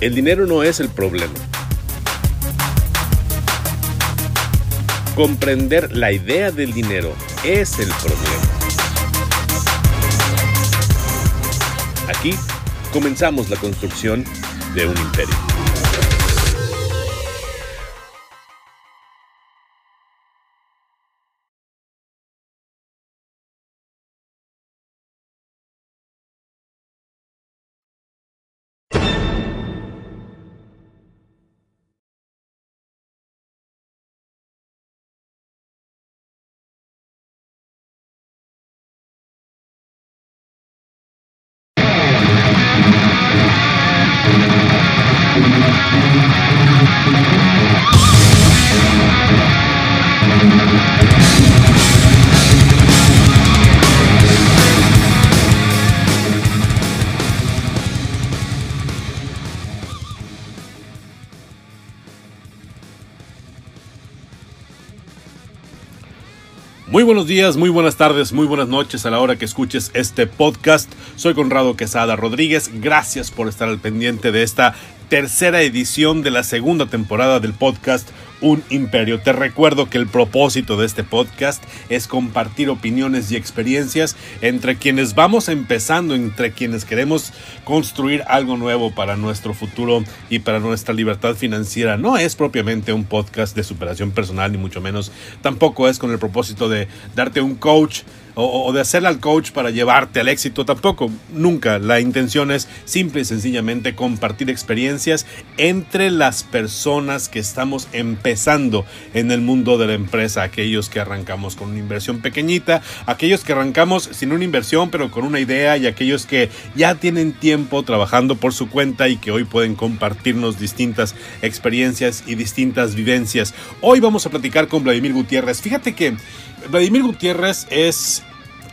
El dinero no es el problema. Comprender la idea del dinero es el problema. Aquí comenzamos la construcción de un imperio. Muy buenos días, muy buenas tardes, muy buenas noches a la hora que escuches este podcast. Soy Conrado Quesada Rodríguez. Gracias por estar al pendiente de esta tercera edición de la segunda temporada del podcast Un Imperio. Te recuerdo que el propósito de este podcast es compartir opiniones y experiencias entre quienes vamos empezando, entre quienes queremos construir algo nuevo para nuestro futuro y para nuestra libertad financiera. No es propiamente un podcast de superación personal, ni mucho menos. Tampoco es con el propósito de darte un coach o, de hacerle al coach para llevarte al éxito, tampoco, nunca. La intención es simple y sencillamente compartir experiencias entre las personas que estamos empezando en el mundo de la empresa, aquellos que arrancamos con una inversión pequeñita, aquellos que arrancamos sin una inversión pero con una idea y aquellos que ya tienen tiempo trabajando por su cuenta y que hoy pueden compartirnos distintas experiencias y distintas vivencias. Hoy vamos a platicar con Vladimir Gutiérrez. Fíjate que Vladimir Gutiérrez es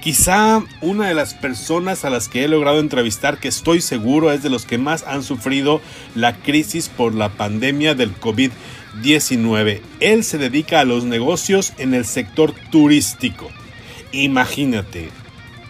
quizá una de las personas a las que he logrado entrevistar que estoy seguro es de los que más han sufrido la crisis por la pandemia del COVID-19. Él se dedica a los negocios en el sector turístico. Imagínate,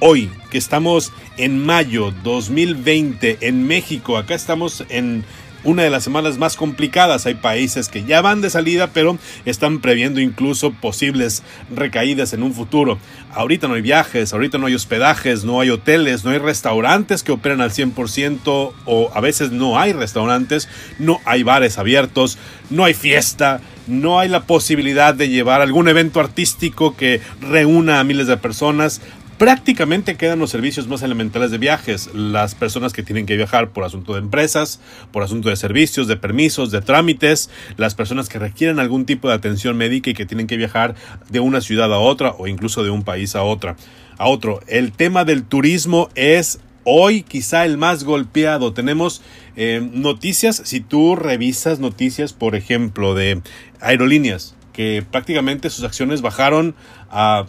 hoy que estamos en mayo 2020 en México, acá estamos en una de las semanas más complicadas. Hay países que ya van de salida, pero están previendo incluso posibles recaídas en un futuro. Ahorita no hay viajes, ahorita no hay hospedajes, no hay hoteles, no hay restaurantes que operen al 100% o a veces no hay restaurantes, no hay bares abiertos, no hay fiesta, no hay la posibilidad de llevar algún evento artístico que reúna a miles de personas prácticamente quedan los servicios más elementales de viajes. Las personas que tienen que viajar por asunto de empresas, por asunto de servicios, de permisos, de trámites, las personas que requieren algún tipo de atención médica y que tienen que viajar de una ciudad a otra o incluso de un país a otra. A otro. El tema del turismo es hoy quizá el más golpeado. Tenemos eh, noticias, si tú revisas noticias, por ejemplo, de aerolíneas, que prácticamente sus acciones bajaron a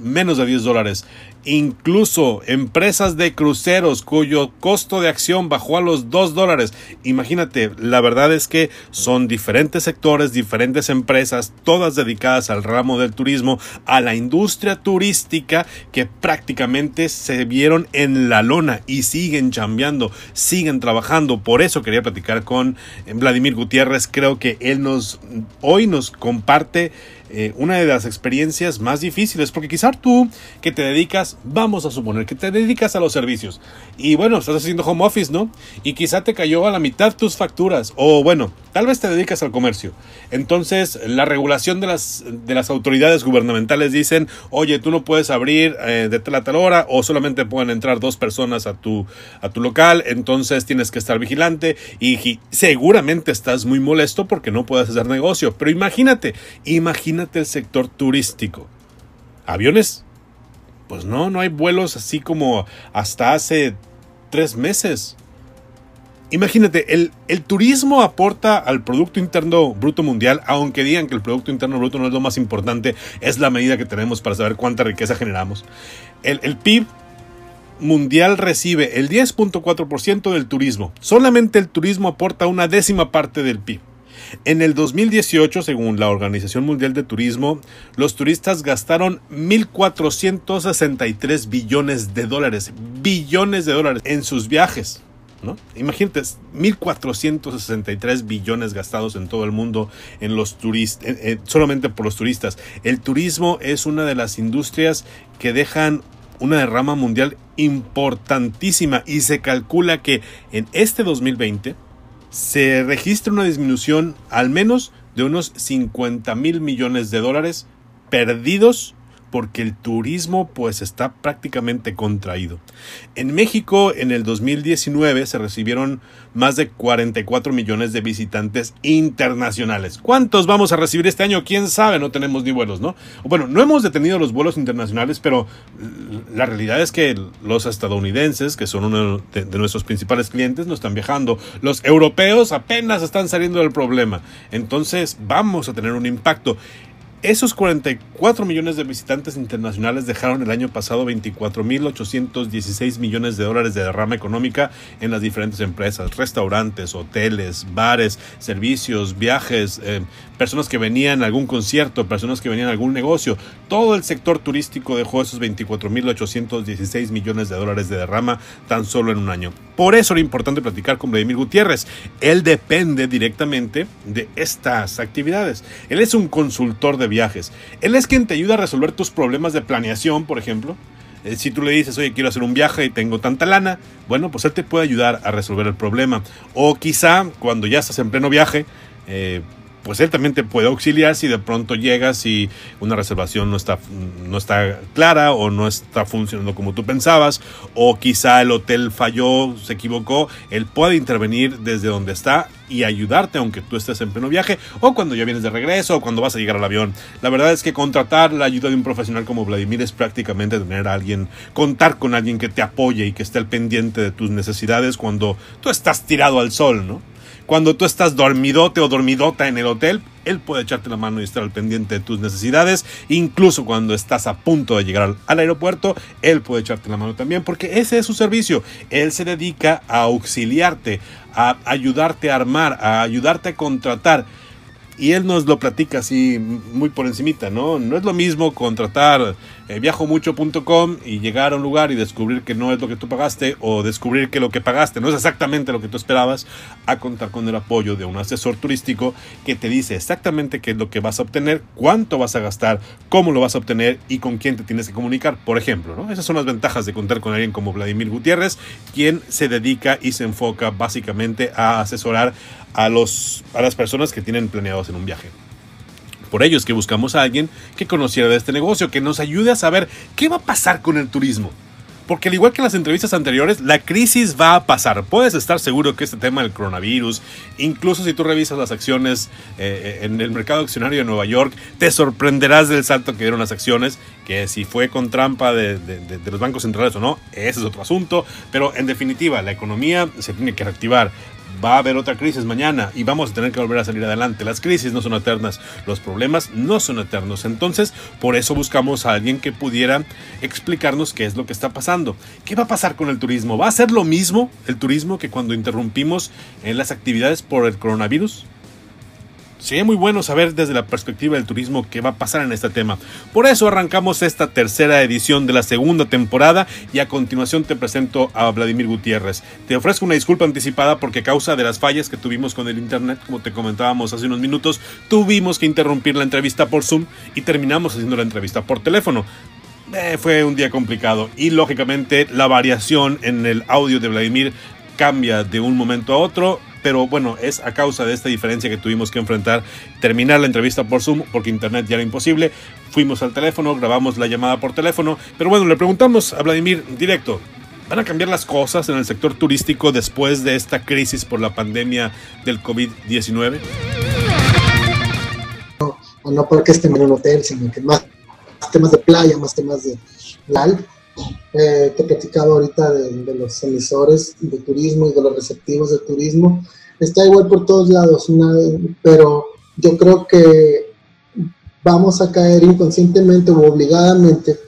menos de 10 dólares. Incluso empresas de cruceros cuyo costo de acción bajó a los 2 dólares. Imagínate, la verdad es que son diferentes sectores, diferentes empresas, todas dedicadas al ramo del turismo, a la industria turística que prácticamente se vieron en la lona y siguen chambeando, siguen trabajando. Por eso quería platicar con Vladimir Gutiérrez. Creo que él nos hoy nos comparte eh, una de las experiencias más difíciles, porque quizás tú que te dedicas, vamos a suponer que te dedicas a los servicios y bueno, estás haciendo home office, ¿no? Y quizá te cayó a la mitad tus facturas o bueno, tal vez te dedicas al comercio. Entonces, la regulación de las, de las autoridades gubernamentales dicen, oye, tú no puedes abrir eh, de tal a tal hora o solamente pueden entrar dos personas a tu, a tu local, entonces tienes que estar vigilante y seguramente estás muy molesto porque no puedes hacer negocio, pero imagínate, imagínate el sector turístico. ¿Aviones? Pues no, no hay vuelos así como hasta hace tres meses. Imagínate, el, el, turismo aporta al Producto Interno Bruto Mundial, aunque digan que el Producto Interno Bruto no es lo más importante, es la medida que tenemos para saber cuánta riqueza generamos. El, el PIB mundial recibe el 10.4% del turismo. Solamente el turismo aporta una décima parte del PIB. En el 2018, según la Organización Mundial de Turismo, los turistas gastaron 1.463 billones de dólares, billones de dólares en sus viajes. ¿no? Imagínate, 1.463 billones gastados en todo el mundo en los turistas, solamente por los turistas. El turismo es una de las industrias que dejan una derrama mundial importantísima y se calcula que en este 2020 se registra una disminución al menos de unos 50 mil millones de dólares perdidos porque el turismo pues está prácticamente contraído. En México en el 2019 se recibieron más de 44 millones de visitantes internacionales. ¿Cuántos vamos a recibir este año? ¿Quién sabe? No tenemos ni vuelos, ¿no? Bueno, no hemos detenido los vuelos internacionales, pero la realidad es que los estadounidenses, que son uno de, de nuestros principales clientes, no están viajando. Los europeos apenas están saliendo del problema. Entonces vamos a tener un impacto. Esos 44 millones de visitantes internacionales dejaron el año pasado 24.816 millones de dólares de derrama económica en las diferentes empresas, restaurantes, hoteles, bares, servicios, viajes, eh, personas que venían a algún concierto, personas que venían a algún negocio. Todo el sector turístico dejó esos 24.816 millones de dólares de derrama tan solo en un año. Por eso era importante platicar con Vladimir Gutiérrez. Él depende directamente de estas actividades. Él es un consultor de viajes. Él es quien te ayuda a resolver tus problemas de planeación, por ejemplo. Eh, si tú le dices, oye, quiero hacer un viaje y tengo tanta lana, bueno, pues él te puede ayudar a resolver el problema. O quizá cuando ya estás en pleno viaje, eh, pues él también te puede auxiliar si de pronto llegas y una reservación no está, no está clara o no está funcionando como tú pensabas, o quizá el hotel falló, se equivocó, él puede intervenir desde donde está y ayudarte aunque tú estés en pleno viaje o cuando ya vienes de regreso o cuando vas a llegar al avión. La verdad es que contratar la ayuda de un profesional como Vladimir es prácticamente tener a alguien, contar con alguien que te apoye y que esté al pendiente de tus necesidades cuando tú estás tirado al sol, ¿no? Cuando tú estás dormidote o dormidota en el hotel, él puede echarte la mano y estar al pendiente de tus necesidades. Incluso cuando estás a punto de llegar al, aeropuerto, él puede echarte la mano también porque ese es su servicio. Él se dedica a auxiliarte, a ayudarte a armar, a ayudarte a contratar y él nos lo platica así muy por encimita, ¿no? No es lo mismo contratar eh, viajomucho.com y llegar a un lugar y descubrir que no es lo que tú pagaste o descubrir que lo que pagaste no es exactamente lo que tú esperabas a contar con el apoyo de un asesor turístico que te dice exactamente qué es lo que vas a obtener, cuánto vas a gastar, cómo lo vas a obtener y con quién te tienes que comunicar, por ejemplo. Esas son las ventajas de contar con alguien como Vladimir Gutiérrez, quien se dedica y se enfoca básicamente a asesorar a, los, a las personas que tienen planeados en un viaje. Por ello es que buscamos a alguien que conociera de este negocio, que nos ayude a saber qué va a pasar con el turismo. Porque al igual que en las entrevistas anteriores, la crisis va a pasar. Puedes estar seguro que este tema del coronavirus, incluso si tú revisas las acciones eh, en el mercado accionario de Nueva York, te sorprenderás del salto que dieron las acciones, que si fue con trampa de, de los bancos centrales o no, ese es otro asunto. Pero en definitiva, la economía se tiene que reactivar va a haber otra crisis mañana y vamos a tener que volver a salir adelante. Las crisis no son eternas, los problemas no son eternos. Entonces, por eso buscamos a alguien que pudiera explicarnos qué es lo que está pasando. ¿Qué va a pasar con el turismo? ¿Va a ser lo mismo el turismo que cuando interrumpimos en las actividades por el coronavirus? Sería muy bueno saber desde la perspectiva del turismo qué va a pasar en este tema. Por eso arrancamos esta tercera edición de la segunda temporada y a continuación te presento a Vladimir Gutiérrez. Te ofrezco una disculpa anticipada porque a causa de las fallas que tuvimos con el internet, como te comentábamos hace unos minutos, tuvimos que interrumpir la entrevista por Zoom y terminamos haciendo la entrevista por teléfono. Eh, fue un día complicado y lógicamente la variación en el audio de Vladimir cambia de un momento a otro pero bueno, es a causa de esta diferencia que tuvimos que enfrentar, terminar la entrevista por Zoom, porque internet ya era imposible. Fuimos al teléfono, grabamos la llamada por teléfono, pero bueno, le preguntamos a Vladimir directo, ¿van a cambiar las cosas en el sector turístico después de esta crisis por la pandemia del COVID-19? No, no porque estén en un hotel, sino que más, temas de playa, más temas de LAL eh, te platicaba ahorita de, los emisores de turismo y de los receptivos de turismo. Está igual por todos lados, pero yo creo que vamos a caer inconscientemente o obligadamente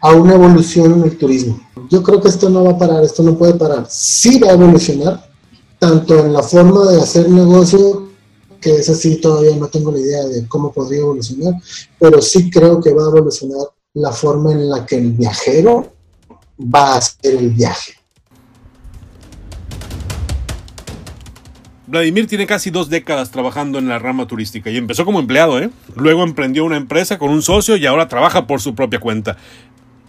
a una evolución en el turismo. Yo creo que esto no va a parar, esto no puede parar. Sí va a evolucionar, tanto en la forma de hacer negocio, que es así, todavía no tengo la idea de cómo podría evolucionar, pero sí creo que va a evolucionar la forma en la que el viajero va a hacer el viaje. Vladimir tiene casi dos décadas trabajando en la rama turística y empezó como empleado, ¿eh? Luego emprendió una empresa con un socio y ahora trabaja por su propia cuenta.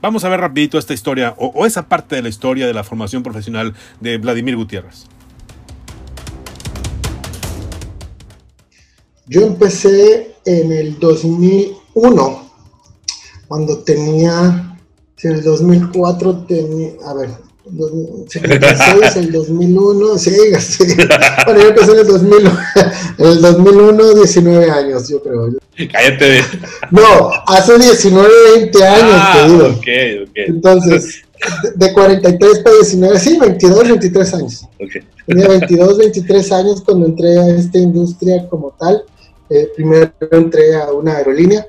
Vamos a ver rapidito esta historia o, o esa parte de la historia de la formación profesional de Vladimir Gutiérrez. Yo empecé en el 2001, cuando tenía, en el 2004 tenía, a ver, 56, el 2001, sí, sí. Bueno, yo empecé en el 2001, en el 2001, 19 años, yo creo. Cállate. No, hace 19, 20 años, ah, te digo. Okay, okay. Entonces, de 43 para 19, sí, 22, 23 años. Okay. Tenía 22, 23 años cuando entré a esta industria como tal. Eh, primero entré a una aerolínea.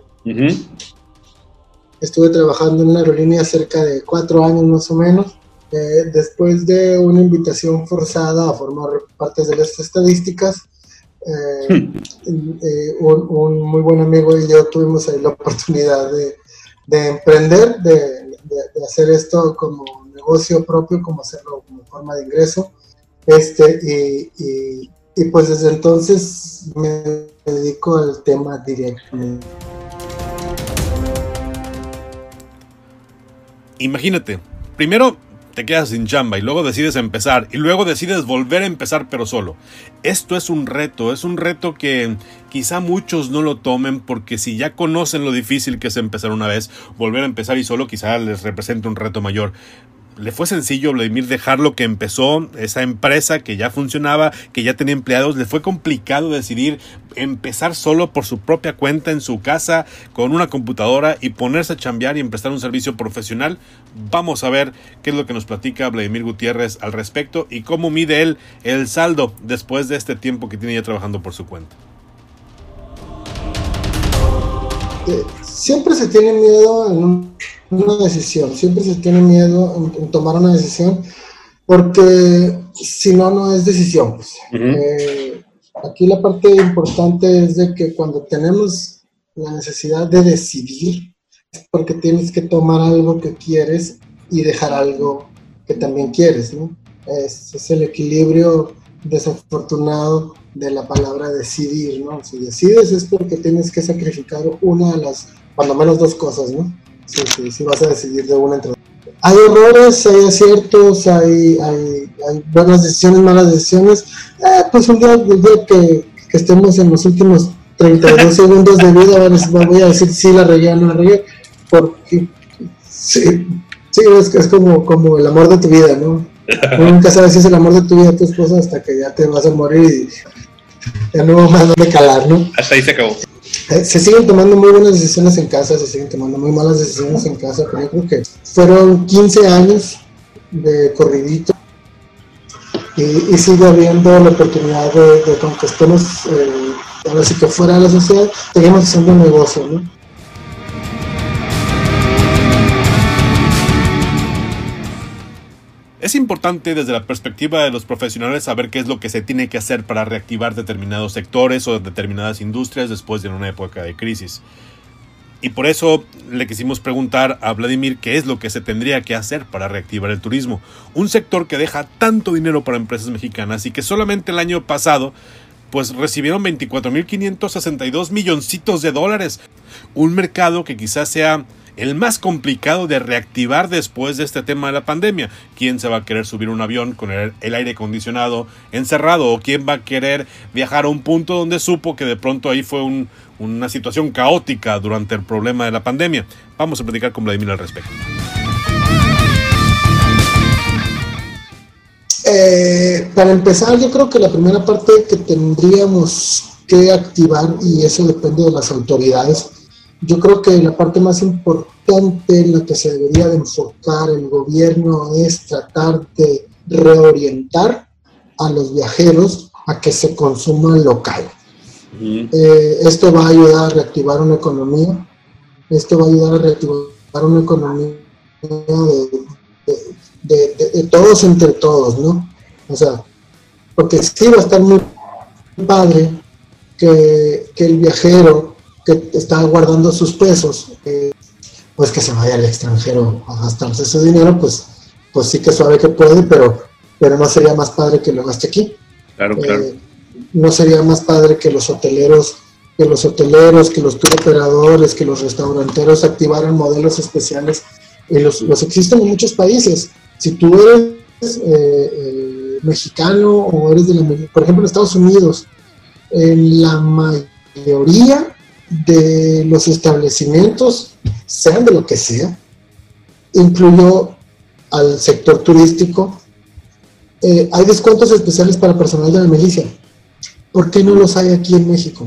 Estuve trabajando en una aerolínea cerca de cuatro años más o menos. Eh, después de una invitación forzada a formar parte de las estadísticas, eh, un, muy buen amigo y yo tuvimos ahí la oportunidad de, de emprender, de, de, hacer esto como negocio propio, como hacerlo como forma de ingreso. Este, y, y pues desde entonces me dedico al tema directo. Imagínate, primero te quedas sin chamba y luego decides empezar y luego decides volver a empezar pero solo. Esto es un reto, es un reto que quizá muchos no lo tomen porque si ya conocen lo difícil que es empezar una vez, volver a empezar y solo quizá les represente un reto mayor le fue sencillo Vladimir dejar lo que empezó, esa empresa que ya funcionaba, que ya tenía empleados, le fue complicado decidir empezar solo por su propia cuenta en su casa con una computadora y ponerse a chambear y prestar un servicio profesional. Vamos a ver qué es lo que nos platica Vladimir Gutiérrez al respecto y cómo mide él el saldo después de este tiempo que tiene ya trabajando por su cuenta. Eh, siempre se tiene miedo en un una decisión, siempre se tiene miedo en, tomar una decisión porque si no, no es decisión. Pues. Eh, aquí la parte importante es de que cuando tenemos la necesidad de decidir, es porque tienes que tomar algo que quieres y dejar algo que también quieres, ¿no? Es, es el equilibrio desafortunado de la palabra decidir, ¿no? Si decides es porque tienes que sacrificar una de las, cuando menos dos cosas, ¿no? Sí, sí, sí vas a decidir de una entre Hay errores, hay aciertos, hay, hay, hay buenas decisiones, malas decisiones. Eh, pues un día, que, que, estemos en los últimos 32 segundos de vida, voy a decir si la regué o no la regué, porque sí, sí es, es como, como el amor de tu vida, ¿no? nunca sabes si es el amor de tu vida tu esposa hasta que ya te vas a morir y ya no más de calar, ¿no? Hasta ahí se acabó. Eh, se siguen tomando muy buenas decisiones en casa, se siguen tomando muy malas decisiones en casa, pero yo creo que fueron 15 años de corridito y, sigue habiendo la oportunidad de, de conquistemos, eh, ahora sí que fuera de la sociedad, seguimos haciendo un negocio, ¿no? Es importante desde la perspectiva de los profesionales saber qué es lo que se tiene que hacer para reactivar determinados sectores o determinadas industrias después de una época de crisis. Y por eso le quisimos preguntar a Vladimir qué es lo que se tendría que hacer para reactivar el turismo, un sector que deja tanto dinero para empresas mexicanas y que solamente el año pasado pues recibieron 24.562 milloncitos de dólares, un mercado que quizás sea el más complicado de reactivar después de este tema de la pandemia. ¿Quién se va a querer subir un avión con el, aire acondicionado encerrado? ¿O quién va a querer viajar a un punto donde supo que de pronto ahí fue una situación caótica durante el problema de la pandemia? Vamos a platicar con Vladimir al respecto. Eh, para empezar, yo creo que la primera parte que tendríamos que activar, y eso depende de las autoridades, yo creo que la parte más importante en la que se debería de enfocar el gobierno es tratar de reorientar a los viajeros a que se consuma local. Eh, esto va a ayudar a reactivar una economía, esto va a ayudar a reactivar una economía de, todos entre todos, ¿no? O sea, porque sí va a estar muy padre que, que el viajero que está guardando sus pesos, eh, pues que se vaya al extranjero a gastarse su dinero, pues, pues sí que suave que puede, pero, pero no sería más padre que lo gaste aquí. Claro, claro. Eh, no sería más padre que los hoteleros, que los hoteleros, que los tour operadores, que los restauranteros activaran modelos especiales. Y los, existen en muchos países. Si tú eres eh, eh, mexicano o eres de la, por ejemplo, en Estados Unidos, en la mayoría de los establecimientos, sean de lo que sea, incluyó al sector turístico, eh, hay descuentos especiales para personal de la milicia. ¿Por qué no los hay aquí en México?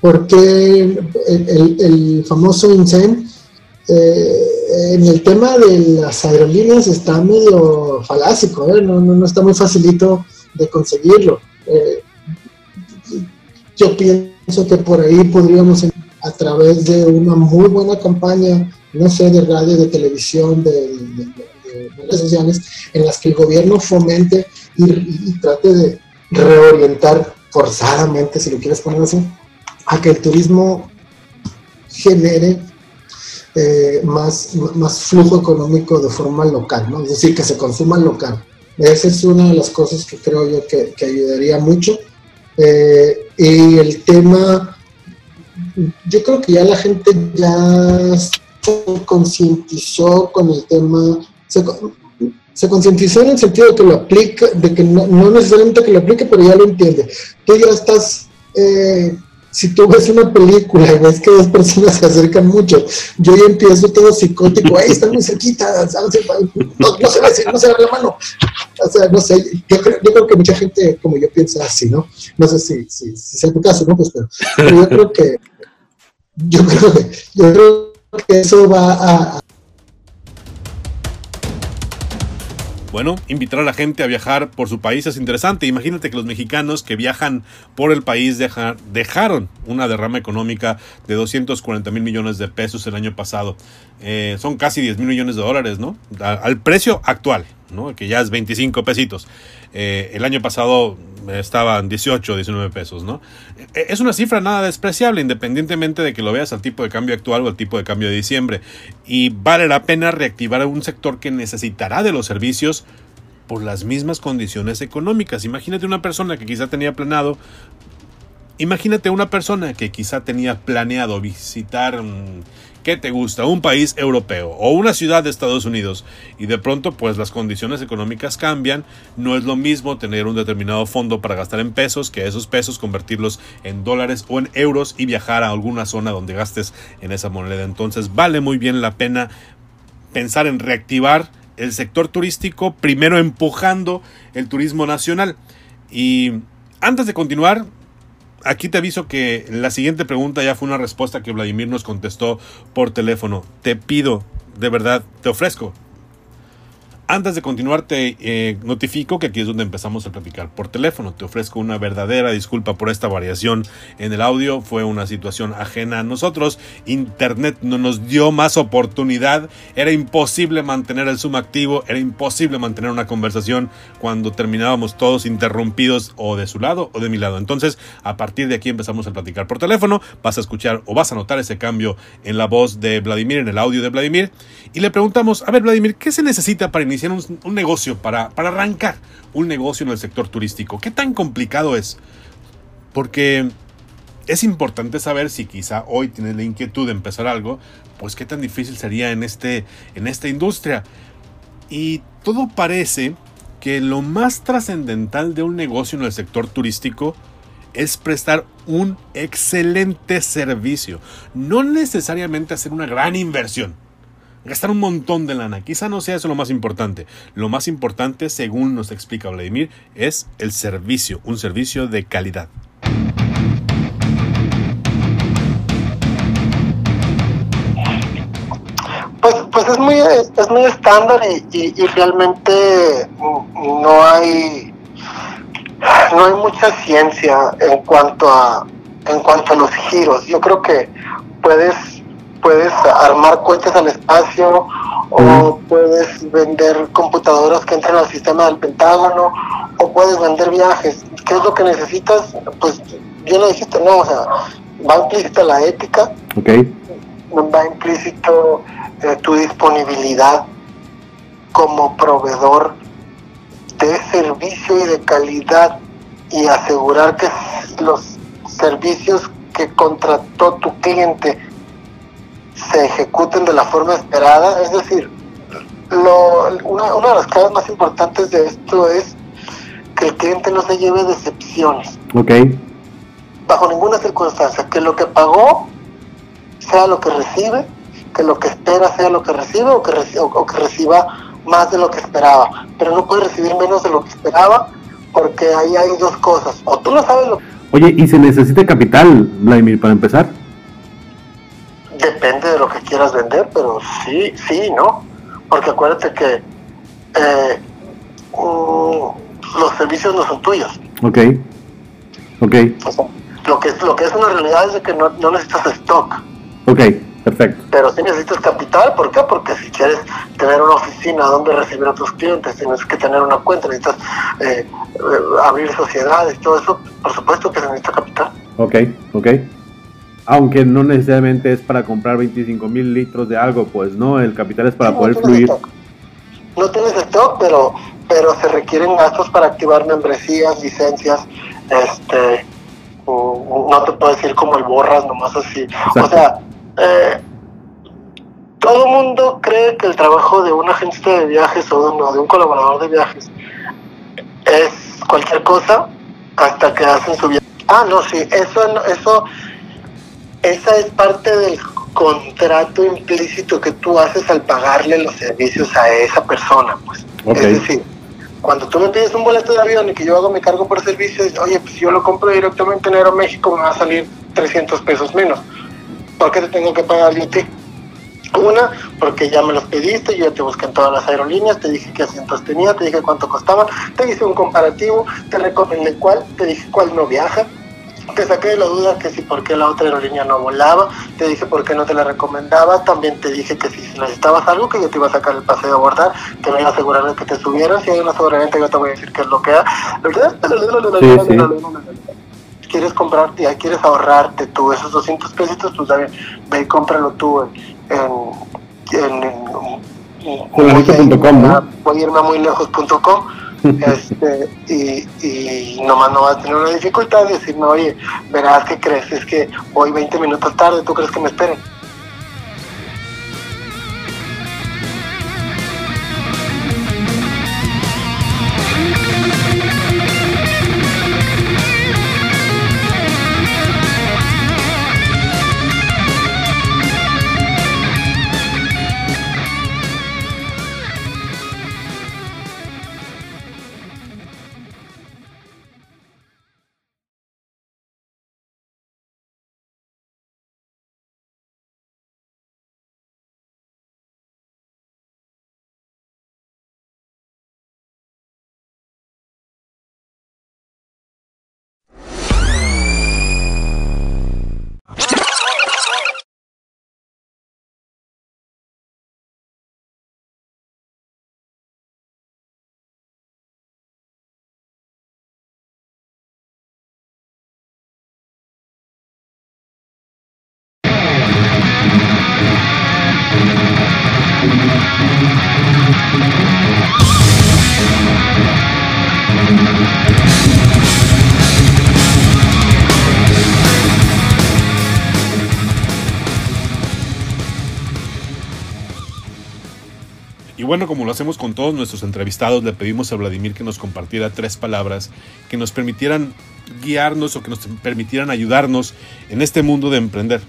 Porque el, el, famoso INSEN eh, en el tema de las aerolíneas está medio falásico, ¿eh? no, no, está muy facilito de conseguirlo. yo pienso que por ahí podríamos, a través de una muy buena campaña, no sé, de radio, de televisión, de redes sociales en las que el gobierno fomente y, trate de reorientar forzadamente, si lo quieres poner así, a que el turismo genere eh, más, más flujo económico de forma local, ¿no? es decir, que se consuma local. Esa es una de las cosas que creo yo que, ayudaría mucho. Eh, y el tema, yo creo que ya la gente ya se concientizó con el tema se, concientizó en el sentido de que lo aplica, de que no, necesariamente que lo aplique, pero ya lo entiende. Tú ya estás, eh, si tú ves una película y ves que dos personas se acercan mucho, yo ya empiezo todo psicótico, ahí están muy cerquita, no, se ve, no se ve la mano. O sea, no sé, yo creo, que mucha gente como yo piensa así, ¿no? No sé si, si, si sea tu caso, ¿no? Pues, pero, pero yo creo que yo creo que, yo creo que eso va a, Bueno, invitar a la gente a viajar por su país es interesante. Imagínate que los mexicanos que viajan por el país dejaron una derrama económica de 240 mil millones de pesos el año pasado. Eh, son casi 10 mil millones de dólares, ¿no? al precio actual, ¿no? Que ya es 25 pesitos. Eh, el año pasado estaban 18, 19 pesos, ¿no? E, es una cifra nada despreciable, independientemente de que lo veas al tipo de cambio actual o al tipo de cambio de diciembre. Y vale la pena reactivar un sector que necesitará de los servicios por las mismas condiciones económicas. Imagínate una persona que quizá tenía planeado Imagínate una persona que quizá tenía planeado visitar ¿qué te gusta? Un país europeo o una ciudad de Estados Unidos y de pronto pues las condiciones económicas cambian, no es lo mismo tener un determinado fondo para gastar en pesos que esos pesos convertirlos en dólares o en euros y viajar a alguna zona donde gastes en esa moneda. Entonces vale muy bien la pena pensar en reactivar el sector turístico, primero empujando el turismo nacional. Y antes de continuar, aquí te aviso que la siguiente pregunta ya fue una respuesta que Vladimir nos contestó por teléfono. Te pido, de verdad, te ofrezco antes de continuar, te eh, notifico que aquí es donde empezamos a platicar por teléfono. Te ofrezco una verdadera disculpa por esta variación en el audio. Fue una situación ajena a nosotros. Internet no nos dio más oportunidad. Era imposible mantener el Zoom activo. Era imposible mantener una conversación cuando terminábamos todos interrumpidos o de su lado o de mi lado. Entonces, a partir de aquí empezamos a platicar por teléfono. Vas a escuchar o vas a notar ese cambio en la voz de Vladimir, en el audio de Vladimir. Y le preguntamos, a ver, Vladimir, ¿qué se necesita para iniciar? un, negocio, para, para arrancar un negocio en el sector turístico. ¿Qué tan complicado es? Porque es importante saber si quizá hoy tienes la inquietud de empezar algo, pues qué tan difícil sería en, este, en esta industria. Y todo parece que lo más trascendental de un negocio en el sector turístico es prestar un excelente servicio, no necesariamente hacer una gran inversión gastar un montón de lana. Quizá no sea eso lo más importante. Lo más importante, según nos explica Vladimir, es el servicio, un servicio de calidad. Pues, pues es muy es muy estándar y, y, realmente no hay no hay mucha ciencia en cuanto a en cuanto a los giros. Yo creo que puedes puedes armar cuentas al espacio o puedes vender computadoras que entren al sistema del Pentágono o puedes vender viajes. ¿Qué es lo que necesitas? Pues yo lo dijiste, no, o sea, va implícito la ética, okay. va implícito eh, tu disponibilidad como proveedor de servicio y de calidad y asegurar que los servicios que contrató tu cliente se ejecuten de la forma esperada. Es decir, lo, una, una de las claves más importantes de esto es que el cliente no se lleve decepciones. Ok. Bajo ninguna circunstancia, que lo que pagó sea lo que recibe, que lo que espera sea lo que recibe o que, o que reciba más de lo que esperaba. Pero no puede recibir menos de lo que esperaba porque ahí hay dos cosas. O tú no sabes lo Oye, ¿y se necesita capital, Vladimir, para empezar? Sí, sí, ¿no? Porque acuérdate que eh, mm, los servicios no son tuyos. Ok, ok. lo, que, lo que es una realidad es de que no, no necesitas stock. Ok, perfecto. Pero sí necesitas capital, ¿por qué? Porque si quieres tener una oficina donde recibir a tus clientes, tienes que tener una cuenta, necesitas eh, eh, abrir sociedades, todo eso, por supuesto que se necesita capital. Ok, ok. Aunque no necesariamente es para comprar 25 mil litros de algo, pues no, el capital es para poder fluir. No tienes stock, pero, pero se requieren gastos para activar membresías, licencias, este, no te puedo decir como el borras, nomás así. O sea, eh, todo mundo cree que el trabajo de un agente de viajes o de un colaborador de viajes es cualquier cosa hasta que hacen su viaje. Ah, no, sí, eso, eso, esa es parte del contrato implícito que tú haces al pagarle los servicios a esa persona, pues. Es decir, cuando tú me pides un boleto de avión y que yo hago mi cargo por servicio, oye, pues si yo lo compro directamente en Aeroméxico me va a salir 300 pesos menos. ¿Por qué te tengo que pagar yo a ti? Una, porque ya me los pediste, yo ya te busqué en todas las aerolíneas, te dije qué asientos tenía, te dije cuánto costaba, te hice un comparativo, te recomendé cuál, te dije cuál no viaja, te saqué de la duda que si por qué la otra aerolínea no volaba, te dije por qué no te la recomendaba, también te dije que si necesitabas algo que yo te iba a sacar el paseo a abordar, que me iba a asegurar de que te subieran, si hay una sobreventa yo te voy a decir qué es lo que hay. Quieres comprarte, quieres ahorrarte tú esos 200 pesitos, pues ve y cómpralo tú en, en, ¿no? Voy a irme a muy lejos.com este, y, y nomás no vas a tener una dificultad de decirme, oye, verás que crees, es que voy 20 minutos tarde, ¿tú crees que me esperen? Bueno, como lo hacemos con todos nuestros entrevistados, le pedimos a Vladimir que nos compartiera tres palabras que nos permitieran guiarnos o que nos permitieran ayudarnos en este mundo de emprender.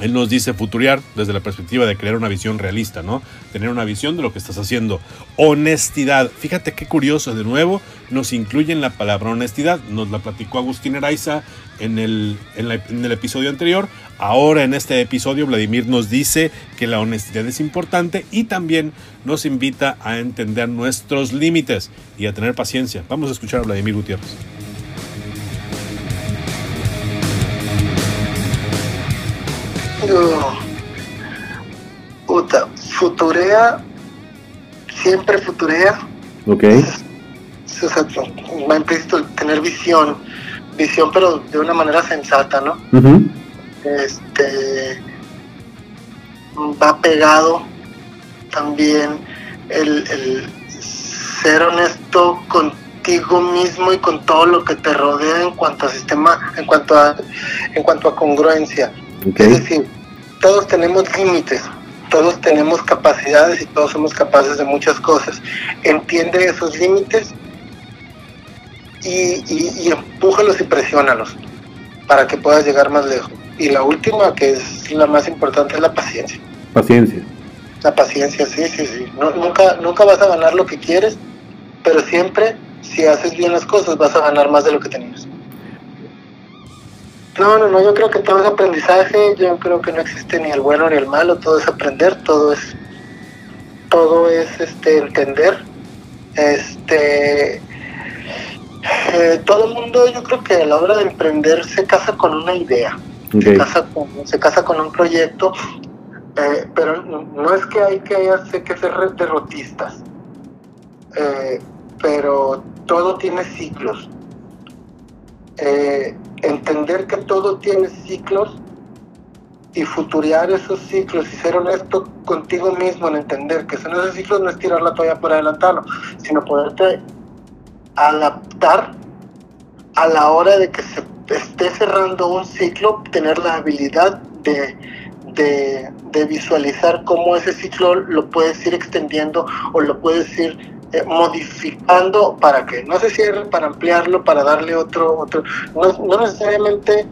Él nos dice futuriar desde la perspectiva de crear una visión realista, ¿no? Tener una visión de lo que estás haciendo. Honestidad. Fíjate qué curioso, de nuevo, nos incluye en la palabra honestidad. Nos la platicó Agustín Eraiza en el, en, el episodio anterior. Ahora en este episodio Vladimir nos dice que la honestidad es importante y también nos invita a entender nuestros límites y a tener paciencia. Vamos a escuchar a Vladimir Gutiérrez. puta, futurea, siempre futurea. Ok. O sea, va implícito tener visión, visión pero de una manera sensata, ¿no? Este va pegado también el, el ser honesto con contigo mismo y con todo lo que te rodea en cuanto a sistema, en cuanto a, en cuanto a congruencia. Es decir, todos tenemos límites, todos tenemos capacidades y todos somos capaces de muchas cosas. Entiende esos límites y, y, y empújalos y presiónalos para que puedas llegar más lejos. Y la última, que es la más importante, es la paciencia. Paciencia. La paciencia, sí, sí, sí. nunca, nunca vas a ganar lo que quieres, pero siempre, si haces bien las cosas, vas a ganar más de lo que tenías. No, no, no, yo creo que todo es aprendizaje, yo creo que no existe ni el bueno ni el malo, todo es aprender, todo es, todo es este entender. Este eh, todo el mundo yo creo que a la hora de emprender se casa con una idea, se, casa con, se casa con un proyecto eh, pero no es que hay que, que ser derrotistas, eh, pero todo tiene ciclos. Eh, entender que todo tiene ciclos y futurear esos ciclos y ser honesto contigo mismo en entender que son esos ciclos no es tirar la toalla por adelantarlo, sino poderte adaptar a la hora de que se esté cerrando un ciclo, tener la habilidad de de, visualizar cómo ese ciclo lo puedes ir extendiendo o lo puedes ir eh, modificando para que no se cierre, para ampliarlo, para darle otro, otro, no, necesariamente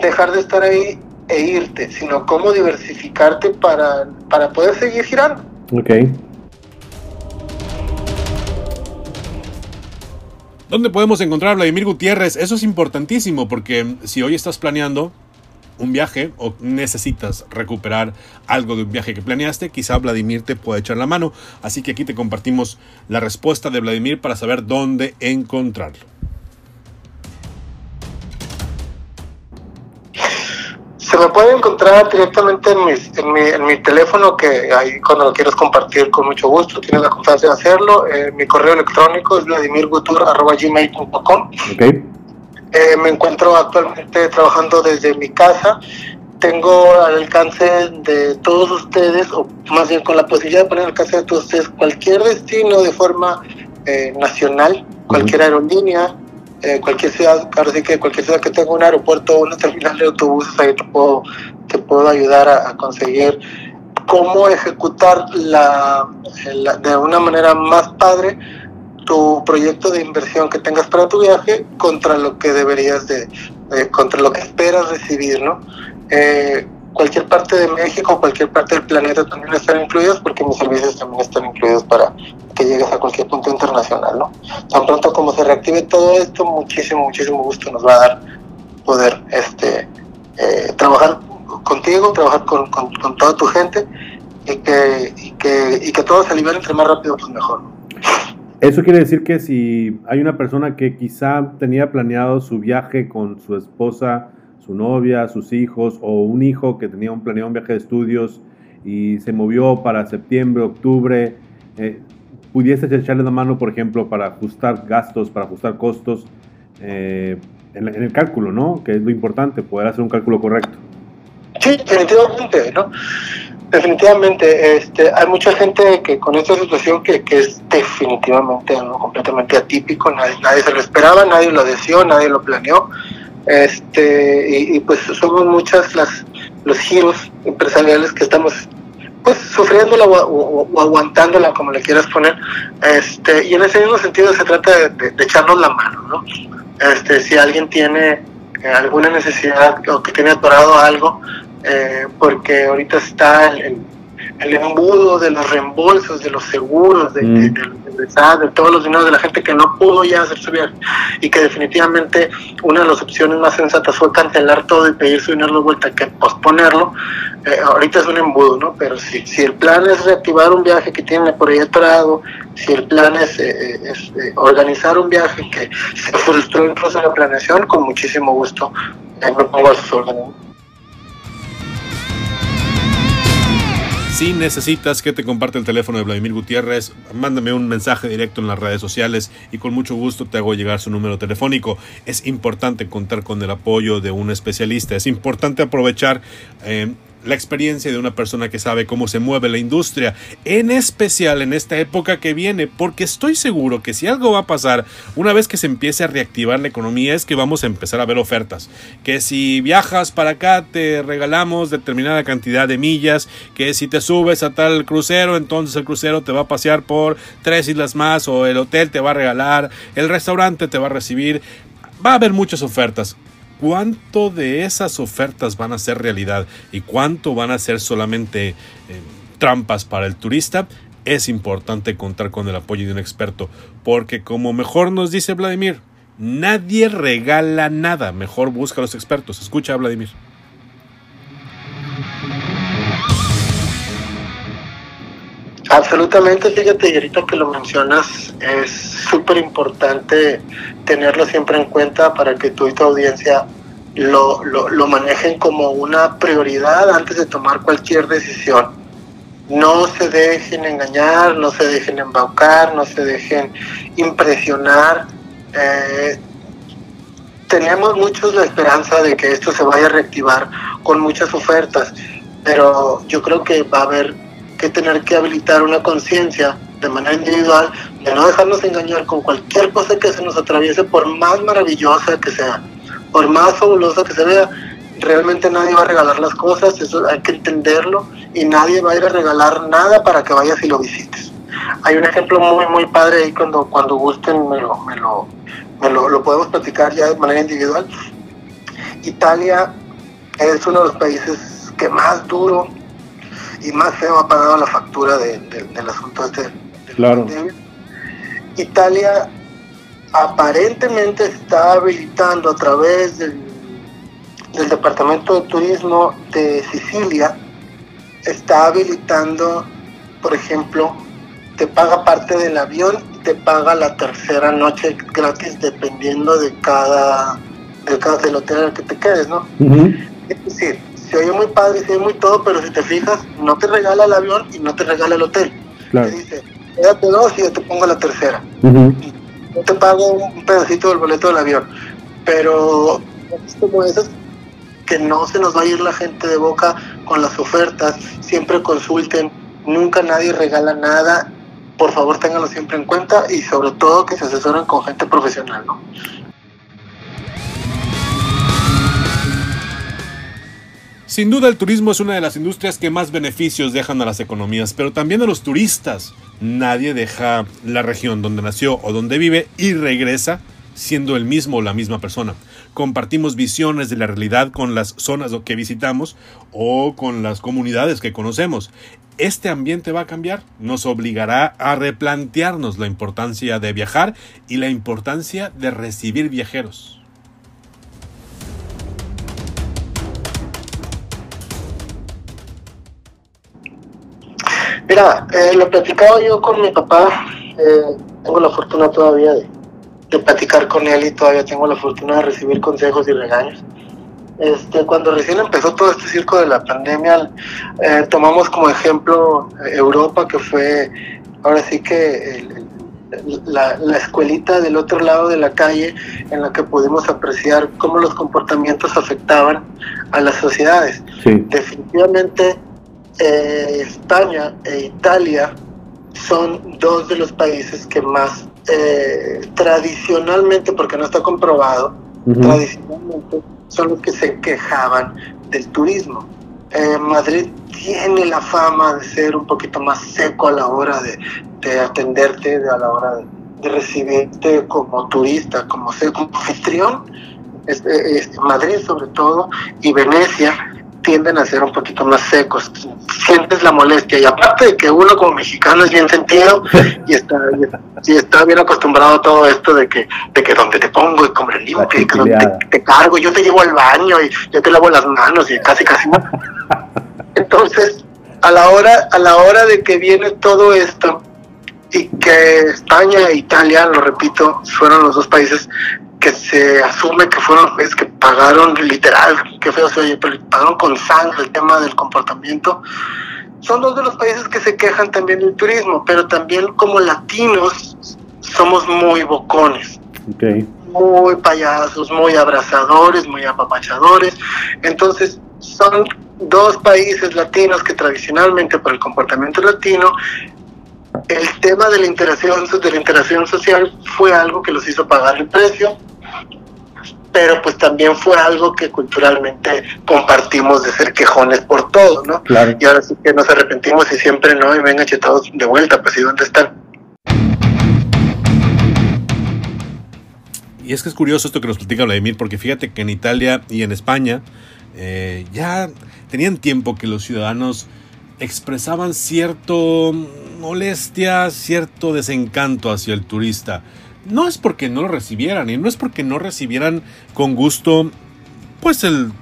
dejar de estar ahí e irte, sino cómo diversificarte para, para poder seguir girando. Ok. ¿Dónde podemos encontrar a Vladimir Gutiérrez? Eso es importantísimo porque si hoy estás planeando un viaje o necesitas recuperar algo de un viaje que planeaste, quizá Vladimir te pueda echar la mano. Así que aquí te compartimos la respuesta de Vladimir para saber dónde encontrarlo. Se me puede encontrar directamente en, mi, en mi, teléfono, que ahí cuando lo quieras compartir con mucho gusto, tienes la confianza de hacerlo. Eh, mi correo electrónico es vladimirgutur.gmail.com. Okay. Eh, me encuentro actualmente trabajando desde mi casa. Tengo al alcance de todos ustedes, o más bien con la posibilidad de poner al alcance de todos ustedes cualquier destino de forma eh, nacional, cualquier aerolínea, eh, cualquier ciudad, claro, sí que cualquier ciudad que tenga un aeropuerto o una terminal de autobuses, ahí te puedo, te puedo ayudar a, conseguir cómo ejecutar la, de una manera más padre tu proyecto de inversión que tengas para tu viaje contra lo que deberías de, contra lo que esperas recibir, ¿no? Eh, cualquier parte de México, cualquier parte del planeta también están incluidos porque mis servicios también están incluidos para que llegues a cualquier punto internacional, ¿no? Tan pronto como se reactive todo esto, muchísimo, muchísimo gusto nos va a dar poder este, eh, trabajar contigo, trabajar con, con, toda tu gente y que, y que, y que todo se libere entre más rápido, pues mejor. Eso quiere decir que si hay una persona que quizá tenía planeado su viaje con su esposa, su novia, sus hijos, o un hijo que tenía un planeado un viaje de estudios y se movió para septiembre, octubre, eh, pudiese echarle la mano, por ejemplo, para ajustar gastos, para ajustar costos eh, en, el cálculo, ¿no? Que es lo importante, poder hacer un cálculo correcto. Sí, definitivamente, ¿no? Definitivamente, este, hay mucha gente que con esta situación que, que es definitivamente algo completamente atípico, nadie, nadie se lo esperaba, nadie lo deseó, nadie lo planeó, este, y, pues somos muchas las los giros empresariales que estamos pues sufriéndola o, aguantándola como le quieras poner, este, y en ese mismo sentido se trata de, echarnos la mano, ¿no? Este, si alguien tiene eh, alguna necesidad o que tiene atorado algo, eh, porque ahorita está el, embudo de los reembolsos, de los seguros, de, mm. de, todos los dineros de la gente que no pudo ya hacer su viaje y que definitivamente una de las opciones más sensatas fue cancelar todo y pedir su dinero de vuelta que posponerlo. Eh, ahorita es un embudo, ¿no? Pero si, si el plan es reactivar un viaje que tiene por ahí atorado, si el plan es, eh, es organizar un viaje que se frustró incluso en la planeación, con muchísimo gusto me pongo a sus órdenes. Si necesitas que te comparte el teléfono de Vladimir Gutiérrez, mándame un mensaje directo en las redes sociales y con mucho gusto te hago llegar su número telefónico. Es importante contar con el apoyo de un especialista, es importante aprovechar eh, la experiencia de una persona que sabe cómo se mueve la industria, en especial en esta época que viene, porque estoy seguro que si algo va a pasar una vez que se empiece a reactivar la economía es que vamos a empezar a ver ofertas, que si viajas para acá te regalamos determinada cantidad de millas, que si te subes a tal crucero, entonces el crucero te va a pasear por tres islas más o el hotel te va a regalar, el restaurante te va a recibir, va a haber muchas ofertas cuánto de esas ofertas van a ser realidad y cuánto van a ser solamente eh, trampas para el turista, es importante contar con el apoyo de un experto, porque como mejor nos dice Vladimir, nadie regala nada, mejor busca a los expertos. Escucha Vladimir. Absolutamente, fíjate, y ahorita que lo mencionas, es súper importante tenerlo siempre en cuenta para que tú y tu audiencia lo, lo, manejen como una prioridad antes de tomar cualquier decisión. No se dejen engañar, no se dejen embaucar, no se dejen impresionar. Eh, tenemos muchos la esperanza de que esto se vaya a reactivar con muchas ofertas, pero yo creo que va a haber que tener que habilitar una conciencia de manera individual de no dejarnos engañar con cualquier cosa que se nos atraviese, por más maravillosa que sea, por más fabulosa que se vea. Realmente nadie va a regalar las cosas, eso hay que entenderlo, y nadie va a ir a regalar nada para que vayas y lo visites. Hay un ejemplo muy, muy padre ahí cuando, cuando gusten, me lo, me lo, me lo, lo podemos platicar ya de manera individual. Italia es uno de los países que más duro y más feo ha pagado la factura de, del asunto este. Claro. Italia aparentemente está habilitando a través del, del Departamento de Turismo de Sicilia, está habilitando, por ejemplo, te paga parte del avión y te paga la tercera noche gratis dependiendo de cada, de cada del hotel en el que te quedes, ¿no? Es decir, se oye muy padre, se oye muy todo, pero si te fijas, no te regala el avión y no te regala el hotel. Te dice, quédate dos y yo te pongo la tercera. Yo te pago un pedacito del boleto del avión. Pero es como esas que no se nos va a ir la gente de boca con las ofertas. Siempre consulten, nunca nadie regala nada. Por favor, ténganlo siempre en cuenta y sobre todo que se asesoren con gente profesional, ¿no? Sin duda el turismo es una de las industrias que más beneficios dejan a las economías, pero también a los turistas. Nadie deja la región donde nació o donde vive y regresa siendo el mismo o la misma persona. Compartimos visiones de la realidad con las zonas que visitamos o con las comunidades que conocemos. Este ambiente va a cambiar, nos obligará a replantearnos la importancia de viajar y la importancia de recibir viajeros. Mira, eh, lo platicaba yo con mi papá, eh, tengo la fortuna todavía de, platicar con él y todavía tengo la fortuna de recibir consejos y regaños. Este, cuando recién empezó todo este circo de la pandemia, eh, tomamos como ejemplo Europa, que fue ahora sí que la, la, escuelita del otro lado de la calle en la que pudimos apreciar cómo los comportamientos afectaban a las sociedades. Definitivamente eh, España e Italia son dos de los países que más eh, tradicionalmente, porque no está comprobado, tradicionalmente son los que se quejaban del turismo. Eh, Madrid tiene la fama de ser un poquito más seco a la hora de, atenderte, a la hora de, recibirte como turista, como, como anfitrión. Madrid sobre todo y Venecia tienden a ser un poquito más secos, sientes la molestia. Y aparte de que uno como mexicano es bien sentido y está, y está bien acostumbrado a todo esto de que, de que donde te pongo y como limpio y que donde te, cargo, yo te llevo al baño y yo te lavo las manos y casi casi no. Entonces, a la hora, a la hora de que viene todo esto y que España e Italia, lo repito, fueron los dos países que se asume que fueron los que pagaron literal, que feo se oye, pero pagaron con sangre el tema del comportamiento. Son dos de los países que se quejan también del turismo, pero también como latinos somos muy bocones. Muy payasos, muy abrazadores, muy apapachadores. Entonces, son dos países latinos que tradicionalmente por el comportamiento latino el tema de la interacción de la interacción social fue algo que los hizo pagar el precio pero pues también fue algo que culturalmente compartimos de ser quejones por todo, ¿no? Claro. Y ahora sí que nos arrepentimos y siempre no, y vengan chetados de vuelta, pues ¿y dónde están? Y es que es curioso esto que nos platica Vladimir, porque fíjate que en Italia y en España eh, ya tenían tiempo que los ciudadanos expresaban cierto molestia, cierto desencanto hacia el turista no es porque no lo recibieran y no es porque no recibieran con gusto pues el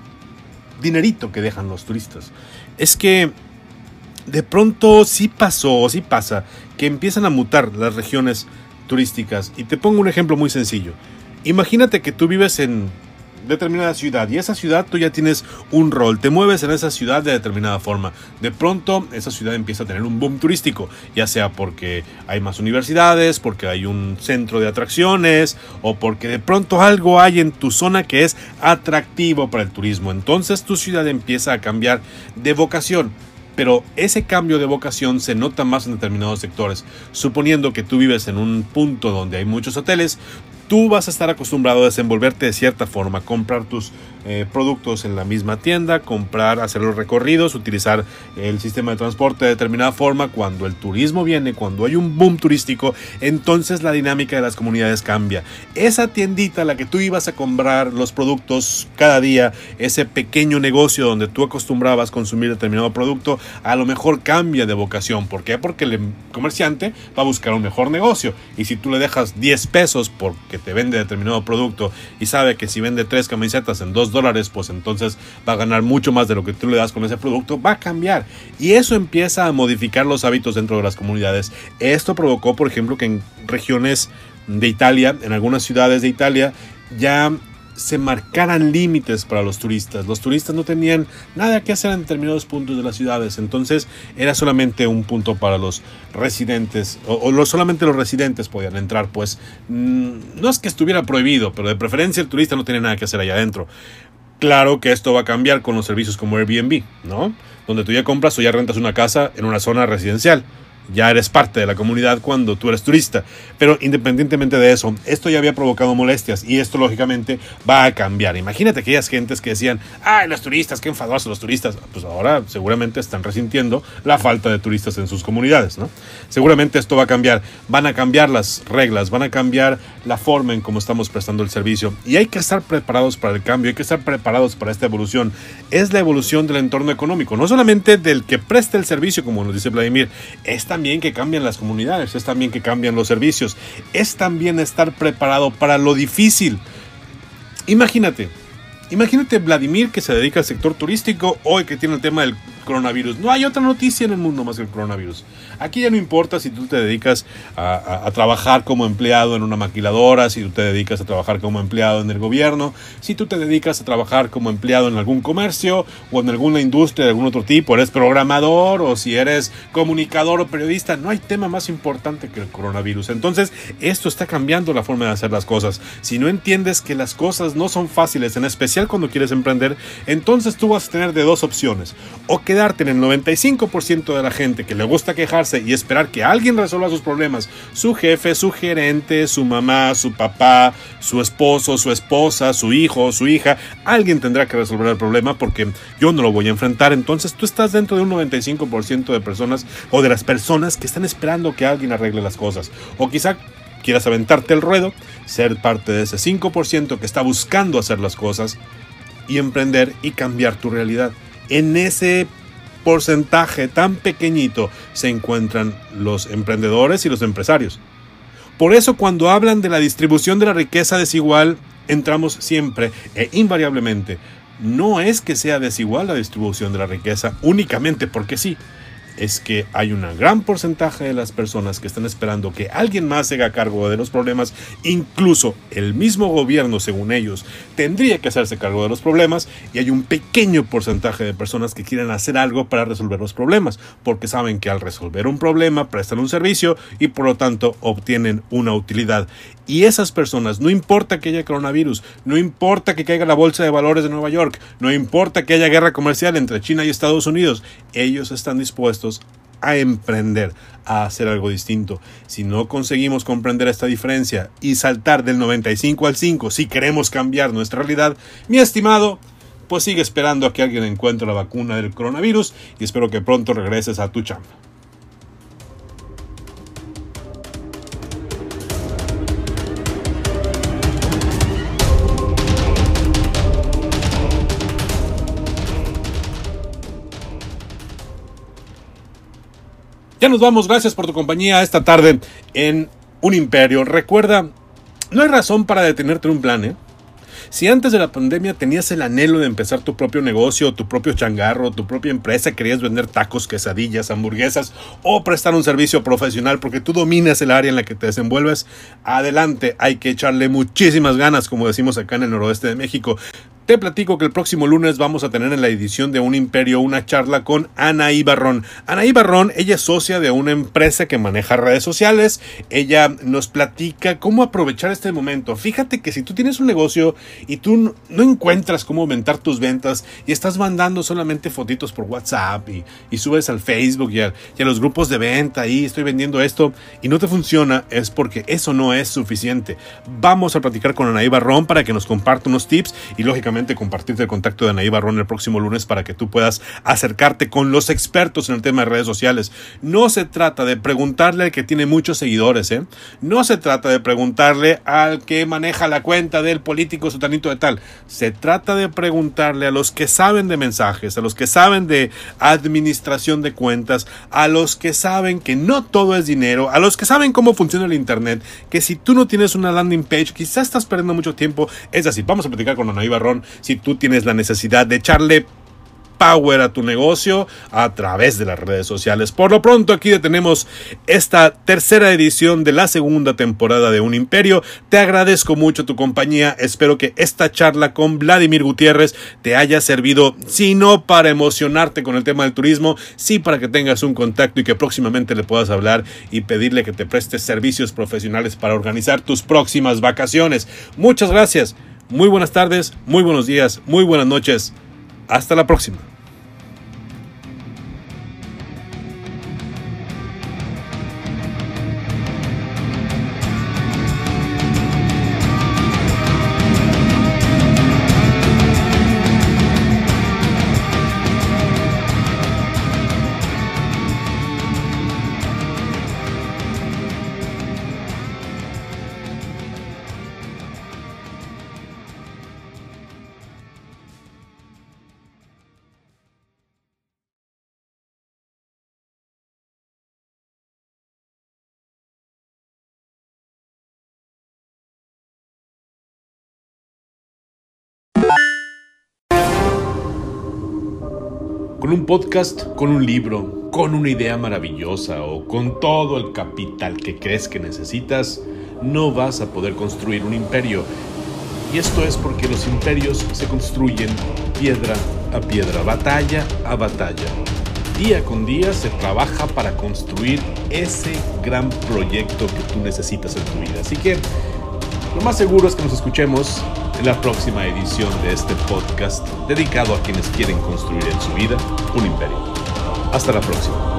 dinerito que dejan los turistas. Es que de pronto sí pasó, sí pasa, que empiezan a mutar las regiones turísticas. Y te pongo un ejemplo muy sencillo. Imagínate que tú vives en determinada ciudad y esa ciudad tú ya tienes un rol, te mueves en esa ciudad de determinada forma. De pronto esa ciudad empieza a tener un boom turístico, ya sea porque hay más universidades, porque hay un centro de atracciones o porque de pronto algo hay en tu zona que es atractivo para el turismo. Entonces tu ciudad empieza a cambiar de vocación pero ese cambio de vocación se nota más en determinados sectores. Suponiendo que tú vives en un punto donde hay muchos hoteles, tú vas a estar acostumbrado a desenvolverte de cierta forma, comprar tus eh, productos en la misma tienda, comprar, hacer los recorridos, utilizar el sistema de transporte de determinada forma. Cuando el turismo viene, cuando hay un boom turístico, entonces la dinámica de las comunidades cambia. Esa tiendita a la que tú ibas a comprar los productos cada día, ese pequeño negocio donde tú acostumbrabas consumir determinado producto, a lo mejor cambia de vocación. ¿Por qué? Porque el comerciante va a buscar un mejor negocio. Y si tú le dejas 10 pesos porque te vende determinado producto y sabe que si vende tres camisetas en 2 dólares, pues entonces va a ganar mucho más de lo que tú le das con ese producto, va a cambiar. Y eso empieza a modificar los hábitos dentro de las comunidades. Esto provocó, por ejemplo, que en regiones de Italia, en algunas ciudades de Italia, ya se marcaran límites para los turistas. Los turistas no tenían nada que hacer en determinados puntos de las ciudades, entonces era solamente un punto para los residentes, o, solamente los residentes podían entrar, pues mm, no es que estuviera prohibido, pero de preferencia el turista no tiene nada que hacer allá adentro. Claro que esto va a cambiar con los servicios como Airbnb, ¿no? Donde tú ya compras o ya rentas una casa en una zona residencial ya eres parte de la comunidad cuando tú eres turista. Pero independientemente de eso, esto ya había provocado molestias y esto lógicamente va a cambiar. Imagínate aquellas gentes que decían, ay, los turistas, qué enfadosos los turistas. Pues ahora seguramente están resintiendo la falta de turistas en sus comunidades, ¿no? Seguramente esto va a cambiar. Van a cambiar las reglas, van a cambiar la forma en cómo estamos prestando el servicio. Y hay que estar preparados para el cambio, hay que estar preparados para esta evolución. Es la evolución del entorno económico, no solamente del que presta el servicio, como nos dice Vladimir, esta también que cambian las comunidades, es también que cambian los servicios, es también estar preparado para lo difícil. Imagínate, imagínate Vladimir que se dedica al sector turístico hoy que tiene el tema del coronavirus. No hay otra noticia en el mundo más que el coronavirus. Aquí ya no importa si tú te dedicas a, trabajar como empleado en una maquiladora, si tú te dedicas a trabajar como empleado en el gobierno, si tú te dedicas a trabajar como empleado en algún comercio o en alguna industria de algún otro tipo, eres programador o si eres comunicador o periodista, no hay tema más importante que el coronavirus. Entonces, esto está cambiando la forma de hacer las cosas. Si no entiendes que las cosas no son fáciles, en especial cuando quieres emprender, entonces tú vas a tener de dos opciones. O que quedarte en el 95% de la gente que le gusta quejarse y esperar que alguien resuelva sus problemas, su jefe, su gerente, su mamá, su papá, su esposo, su esposa, su hijo, su hija, alguien tendrá que resolver el problema porque yo no lo voy a enfrentar. Entonces tú estás dentro de un 95% de personas o de las personas que están esperando que alguien arregle las cosas. O quizá quieras aventarte el ruedo, ser parte de ese 5% que está buscando hacer las cosas y emprender y cambiar tu realidad. En ese porcentaje tan pequeñito se encuentran los emprendedores y los empresarios. Por eso cuando hablan de la distribución de la riqueza desigual, entramos siempre e invariablemente. No es que sea desigual la distribución de la riqueza únicamente porque sí, es que hay un gran porcentaje de las personas que están esperando que alguien más se haga cargo de los problemas, incluso el mismo gobierno, según ellos, tendría que hacerse cargo de los problemas, y hay un pequeño porcentaje de personas que quieren hacer algo para resolver los problemas, porque saben que al resolver un problema prestan un servicio y por lo tanto obtienen una utilidad. Y esas personas, no importa que haya coronavirus, no importa que caiga la bolsa de valores de Nueva York, no importa que haya guerra comercial entre China y Estados Unidos, ellos están dispuestos a emprender, a hacer algo distinto. Si no conseguimos comprender esta diferencia y saltar del 95 al 5 si queremos cambiar nuestra realidad, mi estimado, pues sigue esperando a que alguien encuentre la vacuna del coronavirus y espero que pronto regreses a tu chamba. Ya nos vamos, gracias por tu compañía esta tarde en Un Imperio. Recuerda, no hay razón para detenerte en un plan, ¿eh? Si antes de la pandemia tenías el anhelo de empezar tu propio negocio, tu propio changarro, tu propia empresa, querías vender tacos, quesadillas, hamburguesas o prestar un servicio profesional porque tú dominas el área en la que te desenvuelves, adelante, hay que echarle muchísimas ganas, como decimos acá en el noroeste de México. Te platico que el próximo lunes vamos a tener en la edición de Un Imperio una charla con Anaí Barrón. Anaí Barrón, ella es socia de una empresa que maneja redes sociales. Ella nos platica cómo aprovechar este momento. Fíjate que si tú tienes un negocio y tú no encuentras cómo aumentar tus ventas y estás mandando solamente fotitos por WhatsApp y, subes al Facebook y a, los grupos de venta y estoy vendiendo esto y no te funciona, es porque eso no es suficiente. Vamos a platicar con Anaí Barrón para que nos comparta unos tips y lógicamente compartirte el contacto de Anaí Barrón el próximo lunes para que tú puedas acercarte con los expertos en el tema de redes sociales. No se trata de preguntarle al que tiene muchos seguidores, ¿eh? No se trata de preguntarle al que maneja la cuenta del político sutanito de tal. Se trata de preguntarle a los que saben de mensajes, a los que saben de administración de cuentas, a los que saben que no todo es dinero, a los que saben cómo funciona el Internet, que si tú no tienes una landing page, quizás estás perdiendo mucho tiempo. Es así, vamos a platicar con Anaí Barrón si tú tienes la necesidad de echarle power a tu negocio a través de las redes sociales. Por lo pronto aquí tenemos esta tercera edición de la segunda temporada de Un Imperio. Te agradezco mucho tu compañía. Espero que esta charla con Vladimir Gutiérrez te haya servido, si no para emocionarte con el tema del turismo, sí para que tengas un contacto y que próximamente le puedas hablar y pedirle que te prestes servicios profesionales para organizar tus próximas vacaciones. Muchas gracias. Muy buenas tardes, muy buenos días, muy buenas noches. Hasta la próxima. Con un podcast, con un libro, con una idea maravillosa o con todo el capital que crees que necesitas, no vas a poder construir un imperio. Y esto es porque los imperios se construyen piedra a piedra, batalla a batalla. Día con día se trabaja para construir ese gran proyecto que tú necesitas en tu vida. Así que lo más seguro es que nos escuchemos en la próxima edición de este podcast dedicado a quienes quieren construir en su vida un imperio. Hasta la próxima.